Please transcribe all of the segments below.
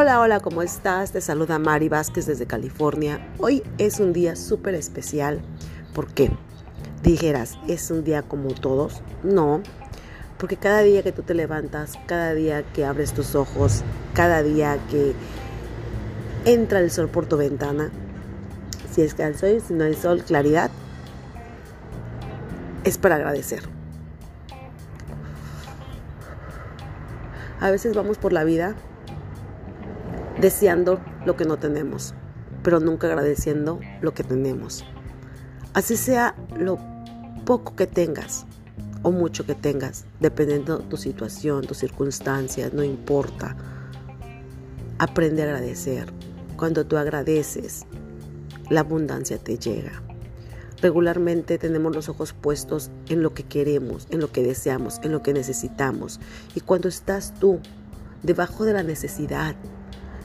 Hola, hola, ¿cómo estás? Te saluda Mari Vázquez desde California. Hoy es un día súper especial. ¿Por qué? Dijeras, ¿es un día como todos? No, porque cada día que tú te levantas, cada día que abres tus ojos, cada día que entra el sol por tu ventana, si es que hay sol, si no hay sol, claridad, es para agradecer. A veces vamos por la vida deseando lo que no tenemos, pero nunca agradeciendo lo que tenemos. Así sea lo poco que tengas o mucho que tengas, dependiendo de tu situación, tus circunstancias, no importa. Aprende a agradecer. Cuando tú agradeces, la abundancia te llega. Regularmente tenemos los ojos puestos en lo que queremos, en lo que deseamos, en lo que necesitamos. Y cuando estás tú debajo de la necesidad,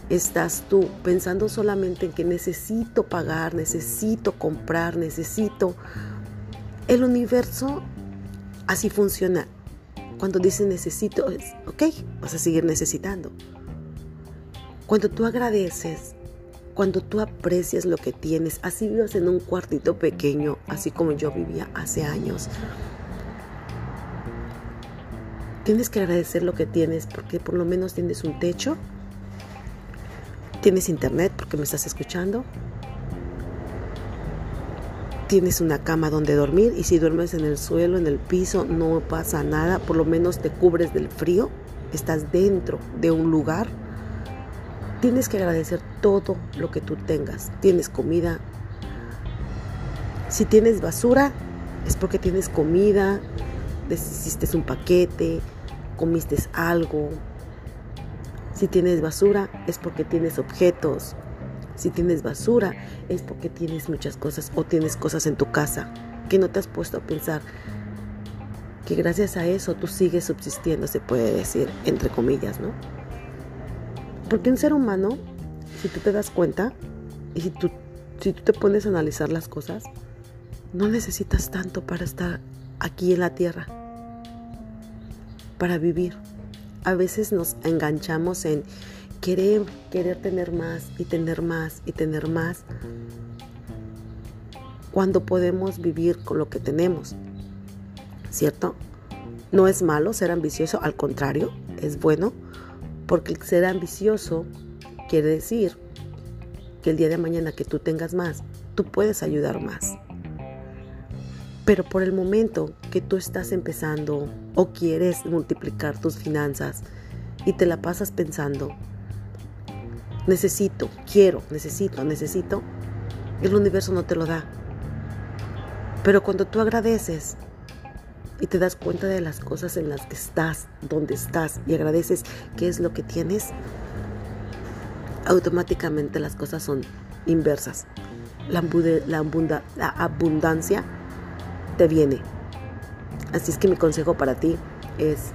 estás tú pensando solamente en que necesito pagar, necesito comprar, necesito... El universo así funciona. Cuando dice necesito, es, ok, vas a seguir necesitando. Cuando tú agradeces, cuando tú aprecias lo que tienes, así vivas en un cuartito pequeño, así como yo vivía hace años. Tienes que agradecer lo que tienes porque por lo menos tienes un techo, Tienes internet porque me estás escuchando. Tienes una cama donde dormir y si duermes en el suelo, en el piso, no pasa nada. Por lo menos te cubres del frío. Estás dentro de un lugar. Tienes que agradecer todo lo que tú tengas. Tienes comida. Si tienes basura, es porque tienes comida, hiciste un paquete, comiste algo, si tienes basura es porque tienes objetos. Si tienes basura es porque tienes muchas cosas o tienes cosas en tu casa que no te has puesto a pensar que gracias a eso tú sigues subsistiendo, se puede decir, entre comillas, ¿no? Porque un ser humano, si tú te das cuenta y si tú, si tú te pones a analizar las cosas, no necesitas tanto para estar aquí en la tierra, para vivir a veces nos enganchamos en querer, querer tener más y tener más y tener más cuando podemos vivir con lo que tenemos. ¿Cierto? No es malo ser ambicioso, al contrario, es bueno, porque ser ambicioso quiere decir que el día de mañana que tú tengas más, tú puedes ayudar más. Pero por el momento que tú estás empezando o quieres multiplicar tus finanzas y te la pasas pensando, necesito, quiero, necesito, necesito, el universo no te lo da. Pero cuando tú agradeces y te das cuenta de las cosas en las que estás, donde estás y agradeces qué es lo que tienes, automáticamente las cosas son inversas. La, abundancia te viene. Así es que mi consejo para ti es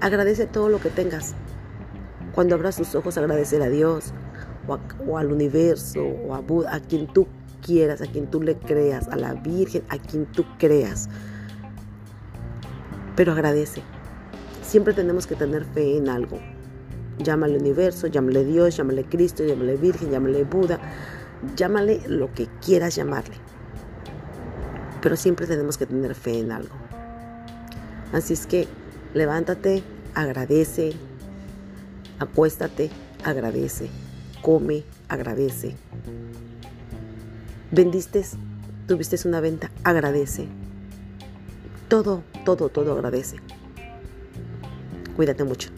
agradece todo lo que tengas. Cuando abras tus ojos, agradecer a Dios o, al universo o a Buda, a quien tú quieras, a quien tú le creas, a la Virgen, a quien tú creas. Pero agradece. Siempre tenemos que tener fe en algo. Llámale universo, llámale Dios, llámale Cristo, llámale Virgen, llámale Buda, llámale lo que quieras llamarle pero siempre tenemos que tener fe en algo. Así es que levántate, agradece, acuéstate, agradece, come, agradece. Vendiste, tuviste una venta, agradece. Todo, todo, todo agradece. Cuídate mucho.